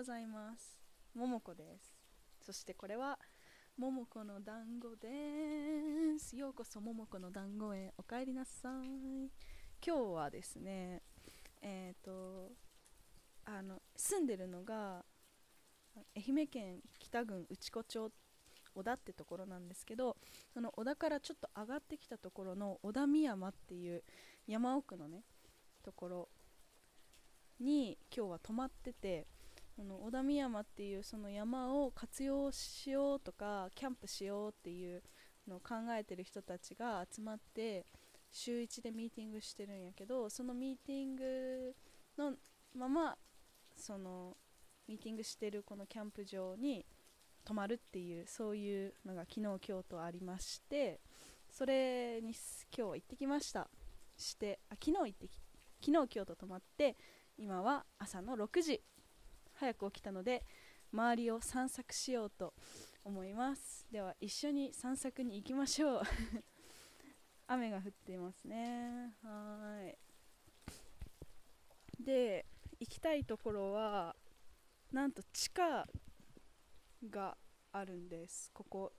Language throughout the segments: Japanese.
ございます。ももこです。そしてこれはももこの団子です。ようこそももこの団子へお帰りなさい。今日はですねえっ、ー、とあの住んでるのが愛媛県北郡内子町小田ってところなんですけどその小田からちょっと上がってきたところの小田美山っていう山奥のねところに今日は泊まっててこの小田美山っていうその山を活用しようとかキャンプしようっていうのを考えてる人たちが集まって週1でミーティングしてるんやけどそのミーティングのままそのミーティングしてるこのキャンプ場に泊まるっていうそういうのが昨日今日とありましてそれに今日行ってきました。してあ昨日行って昨日今日と泊まって今は朝の6時。早く起きたので周りを散策しようと思います。では一緒に散策に行きましょう。雨が降っていますね。はい。で行きたいところはなんと地下があるんです。ここ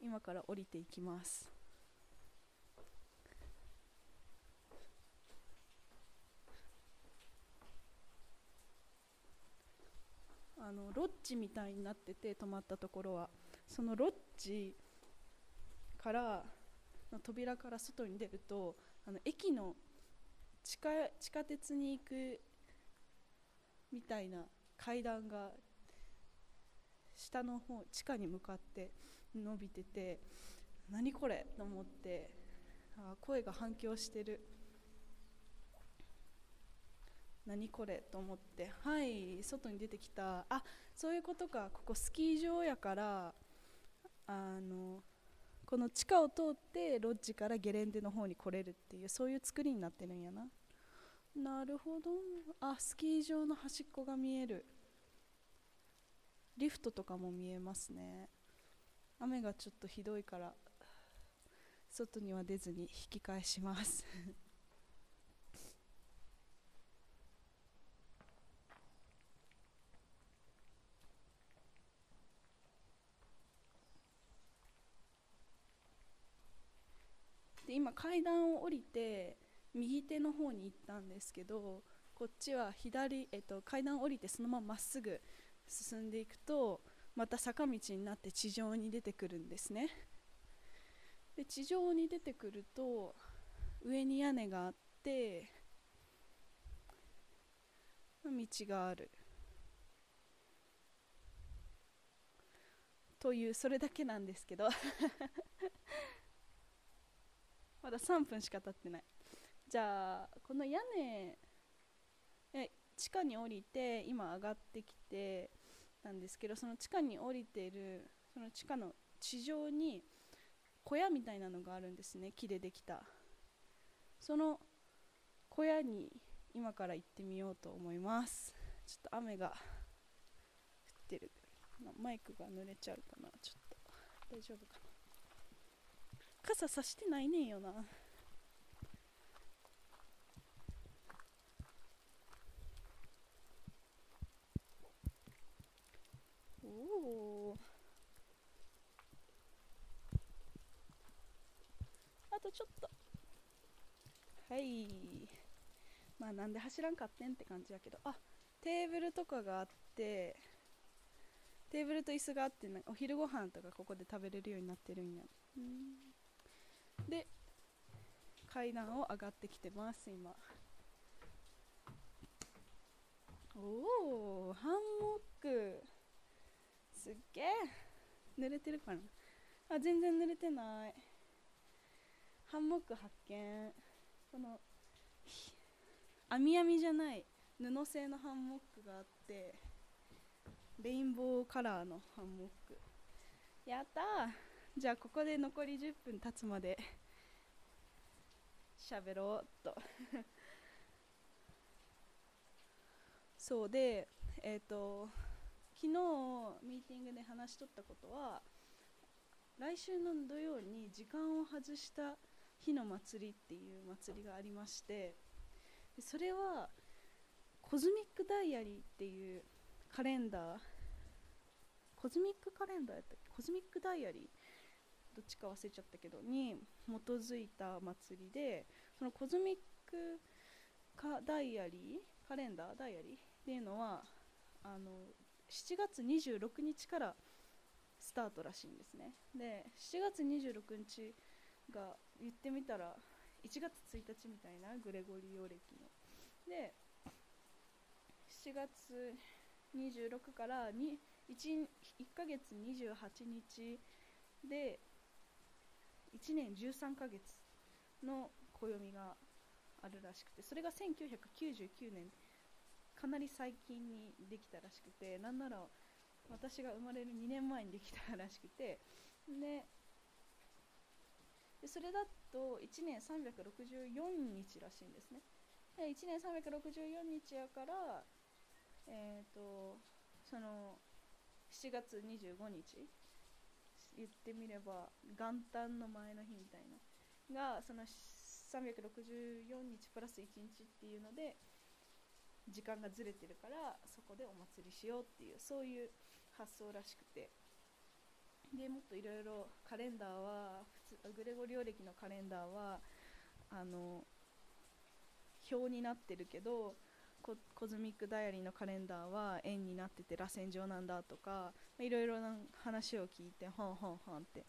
今から降りていきます。あのロッジみたいになってて泊まったところは。そのロッジからの扉から外に出るとあの駅の地下地下鉄に行くみたいな階段が下の方地下に向かって伸びてて何これと思ってあ声が反響してる。何これと思ってはい外に出てきた。あそういうことか。ここスキー場やからあのこの地下を通ってロッジからゲレンデの方に来れるっていうそういう作りになってるんやな。なるほど。あスキー場の端っこが見える。リフトとかも見えますね。雨がちょっとひどいから外には出ずに引き返します。で今階段を降りて右手の方に行ったんですけどこっちは左、えっと、階段を降りてそのまままっすぐ進んでいくとまた坂道になって地上に出てくるんですね。で地上に出てくると上に屋根があって道がある。というそれだけなんですけど。まだ3分しか経ってない。じゃあこの屋根え地下に降りて今上がってきてなんですけどその地下に降りているその地下の地上に小屋みたいなのがあるんですね。木でできた。その小屋に今から行ってみようと思います。ちょっと雨が降ってる。マイクが濡れちゃうかな。ちょっと大丈夫かな。傘さしてないねんよな。おおあとちょっと。はい。まあなんで走らんかってんって感じやけど。あテーブルとかがあってテーブルと椅子があってお昼ご飯とかここで食べれるようになってるんや。うん。階段を上がってきてます今。おおハンモック。すっげえ濡れてるかな？あ全然濡れてない。ハンモック発見。この網網じゃない布製のハンモックがあってレインボーカラーのハンモック。やったー。じゃあここで残り10分経つまで喋ろうっと。そうでえっ、ー、と昨日ミーティングで話しとったことは来週の土曜に時間を外した日の祭りっていう祭りがありましてそれはコズミックダイアリーっていうカレンダー。コズミックカレンダーやったっけ？コズミックダイアリー？どっちか忘れちゃったけどに基づいた祭りでそのコズミックカダイアリーカレンダーダイアリーっていうのはあの7月26日からスタートらしいんですね。で7月26日が言ってみたら1月1日みたいなグレゴリオ暦の。で7月26から 1, 1, 1ヶ月28日で1年13ヶ月の暦があるらしくてそれが1999年かなり最近にできたらしくてなんなら私が生まれる2年前にできたらしくてででそれだと1年364日らしいんですね。で1年364日やからえっ、ー、とその7月25日言ってみれば元旦の前の日みたいながその364日プラス1日っていうので時間がずれてるからそこでお祭りしようっていうそういう発想らしくて。でもっといろいろカレンダーは普通グレゴリオ暦のカレンダーはあの表になってるけどコズミックダイアリーのカレンダーは円になってて螺旋状なんだとかいろいろな話を聞いてほんほんほんって。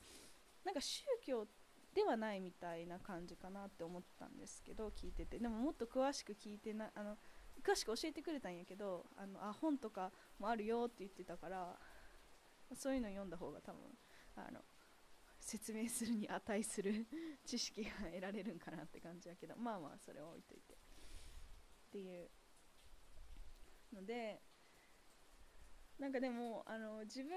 なんか宗教ってではないみたいな感じかなって思ったんですけど聞いてて。でももっと詳しく聞いてなあの詳しく教えてくれたんやけどあのあ本とかもあるよって言ってたからそういうの読んだ方が多分あの説明するに値する 知識が得られるんかなって感じやけどまあまあそれは置いといて。っていうのでなんかでもあの自分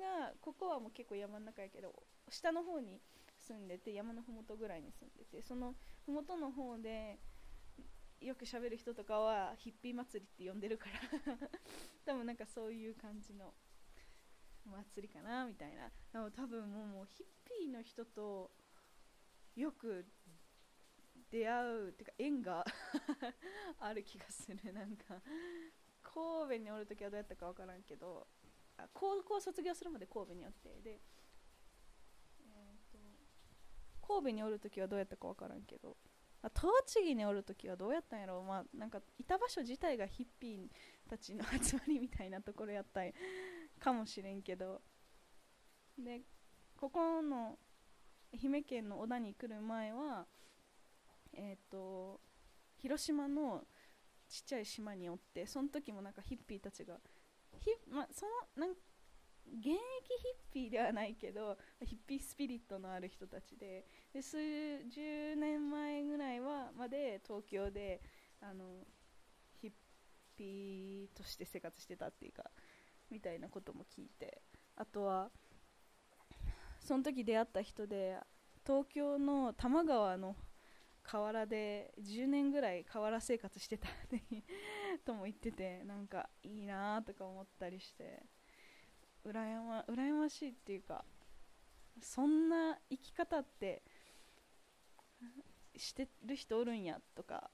がここはもう結構山の中やけど下の方に住んでて山の麓ぐらいに住んでてその麓の方でよく喋る人とかはヒッピー祭りって呼んでるから 多分なんかそういう感じの祭りかなみたいな。でも多分もうヒッピーの人とよく出会うっていうか縁が ある気がする。なんか神戸におる時はどうやったか分からんけど高校卒業するまで神戸におってで、神戸におる時はどうやったか分からんけど。栃木におる時はどうやったんやろう、まあ、なんかいた場所自体がヒッピーたちの集まりみたいなところやったんかもしれんけど。でここの愛媛県の小田に来る前はえっ、ー、と広島のちっちゃい島におってその時もなんかヒッピーたちがヒまあ、そのなん現役ヒッピーではないけどヒッピースピリットのある人たちで。で数十年前ぐらいはまで東京であのヒッピーとして生活してたっていうかみたいなことも聞いて。あとはその時出会った人で東京の多摩川の河原で10年ぐらい河原生活してたとも言っててなんかいいなとか思ったりして。羨ま羨ましいっていうかそんな生き方ってしてる人おるんやとか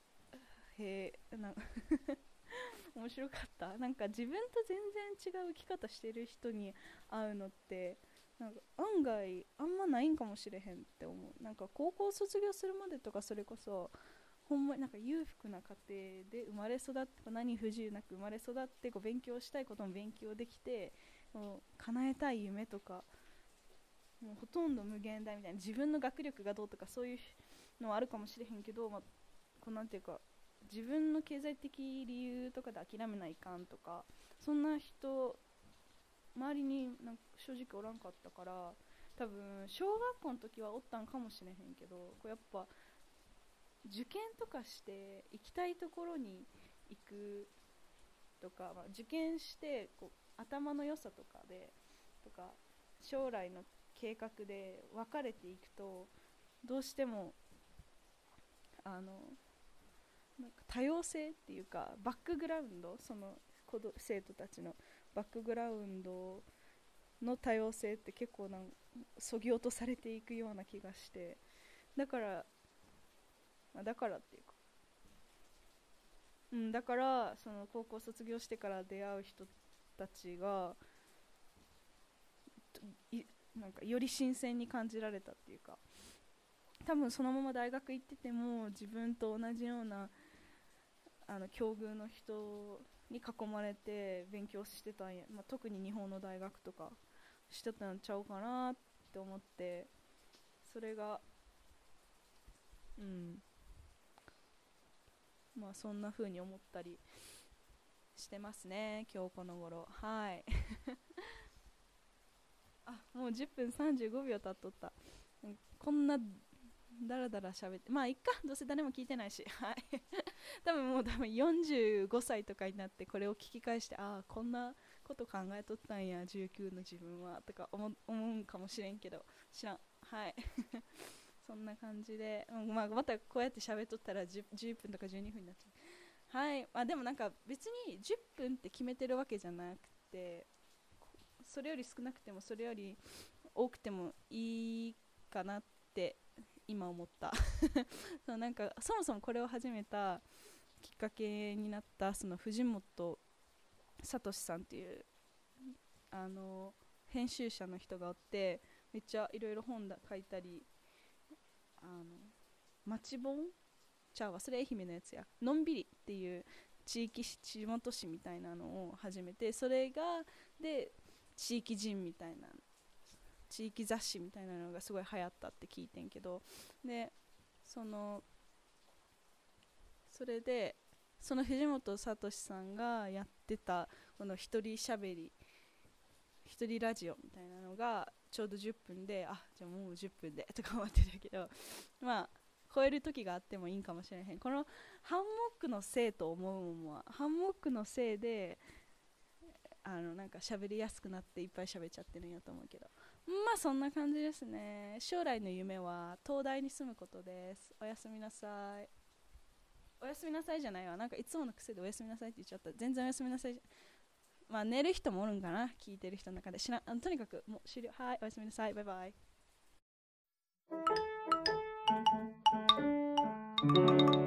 へえな 面白かった。なんか自分と全然違う生き方してる人に会うのってなんか案外あんまないんかもしれへんって思う。なんか高校卒業するまでとかそれこそほんまになんか裕福な家庭で生まれ育って何不自由なく生まれ育ってこう勉強したいことも勉強できてもう叶えたい夢とかもうほとんど無限大みたいな自分の学力がどうとかそういうのはあるかもしれへんけど、まあ、こうなんていうか自分の経済的理由とかで諦めないかんとかそんな人周りになんか正直おらんかったから多分小学校の時はおったんかもしれへんけどこうやっぱ受験とかして行きたいところに行くとか、まあ、受験してこう頭の良さとかでとか将来の計画で分かれていくとどうしてもあのなんか多様性っていうかバックグラウンドその生徒たちのバックグラウンドの多様性って結構なんそぎ落とされていくような気がしてだからだからっていうかうんだからその高校卒業してから出会う人ってたちがなんかより新鮮に感じられたっていうか多分そのまま大学行ってても自分と同じようなあの境遇の人に囲まれて勉強してたんや、まあ、特に日本の大学とかしてたんちゃうかなって思ってそれがうん。まあそんな風に思ったりしてますね今日この頃。はい。あもう10分35秒経っとった。こんなだらだら喋ってまあいっか。どうせ誰も聞いてないし。はい。多分もう多分45歳とかになってこれを聞き返してああこんなこと考えとったんや19の自分はとか思うんかもしれんけど。知らん。はい。そんな感じで、まあ、またこうやって喋っとったら 10, 10分とか12分になっちゃう。はい。あ、でもなんか別に10分って決めてるわけじゃなくてそれより少なくてもそれより多くてもいいかなって今思った。そうなんかそもそもこれを始めたきっかけになったその藤本聡さんっていうあの編集者の人がおってめっちゃいろいろ本だ書いたりあの町本ちゃうわそれ愛媛のやつや。のんびりっていう地域地元紙みたいなのを始めてそれがで地域人みたいな地域雑誌みたいなのがすごい流行ったって聞いてんけどでそのそれでその藤本聡さんがやってたこの一人しゃべり一人ラジオみたいなのがちょうど10分であじゃあもう10分でとか思ってたけどまあ超える時があってもいいかもしれへん。このハンモックのせいと思うもんはハンモックのせいであのなんか喋りやすくなっていっぱい喋っちゃってるんやと思うけど。まあそんな感じですね。将来の夢は東大に住むことです。おやすみなさい。おやすみなさいじゃないわ。なんかいつもの癖でおやすみなさいって言っちゃった。全然おやすみなさいまあ寝る人もおるんかな。聞いてる人の中で。知らあとにかくもう終了。はいおやすみなさい。バイバイ。Thank you.